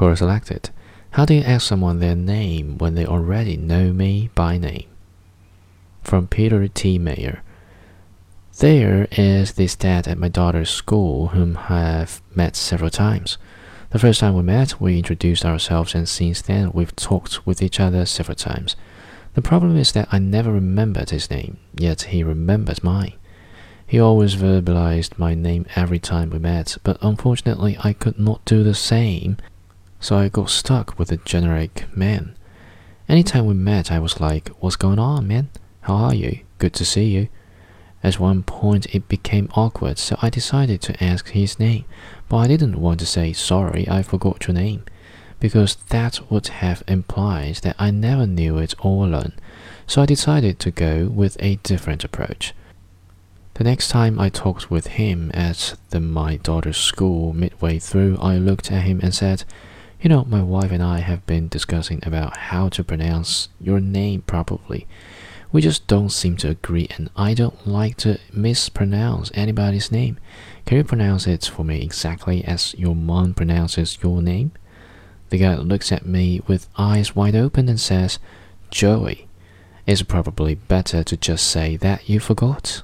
Quora selected. How do you ask someone their name when they already know me by name? From Peter T. Mayer. There is this dad at my daughter's school whom I have met several times. The first time we met, we introduced ourselves, and since then we've talked with each other several times. The problem is that I never remembered his name, yet he remembered mine. He always verbalized my name every time we met, but unfortunately I could not do the same, so I got stuck with the generic man. Anytime we met, I was like, What's going on, man? How are you? Good to see you. At one point, it became awkward, so I decided to ask his name, but I didn't want to say, Sorry, I forgot your name, because that would have implied that I never knew it all along. So I decided to go with a different approach. The next time I talked with him at the my daughter's school, midway through, I looked at him and said, You know, my wife and I have been discussing about how to pronounce your name properly. We just don't seem to agree, and I don't like to mispronounce anybody's name. Can you pronounce it for me exactly as your mom pronounces your name? The guy looks at me with eyes wide open and says, Joey, it's probably better to just say that you forgot.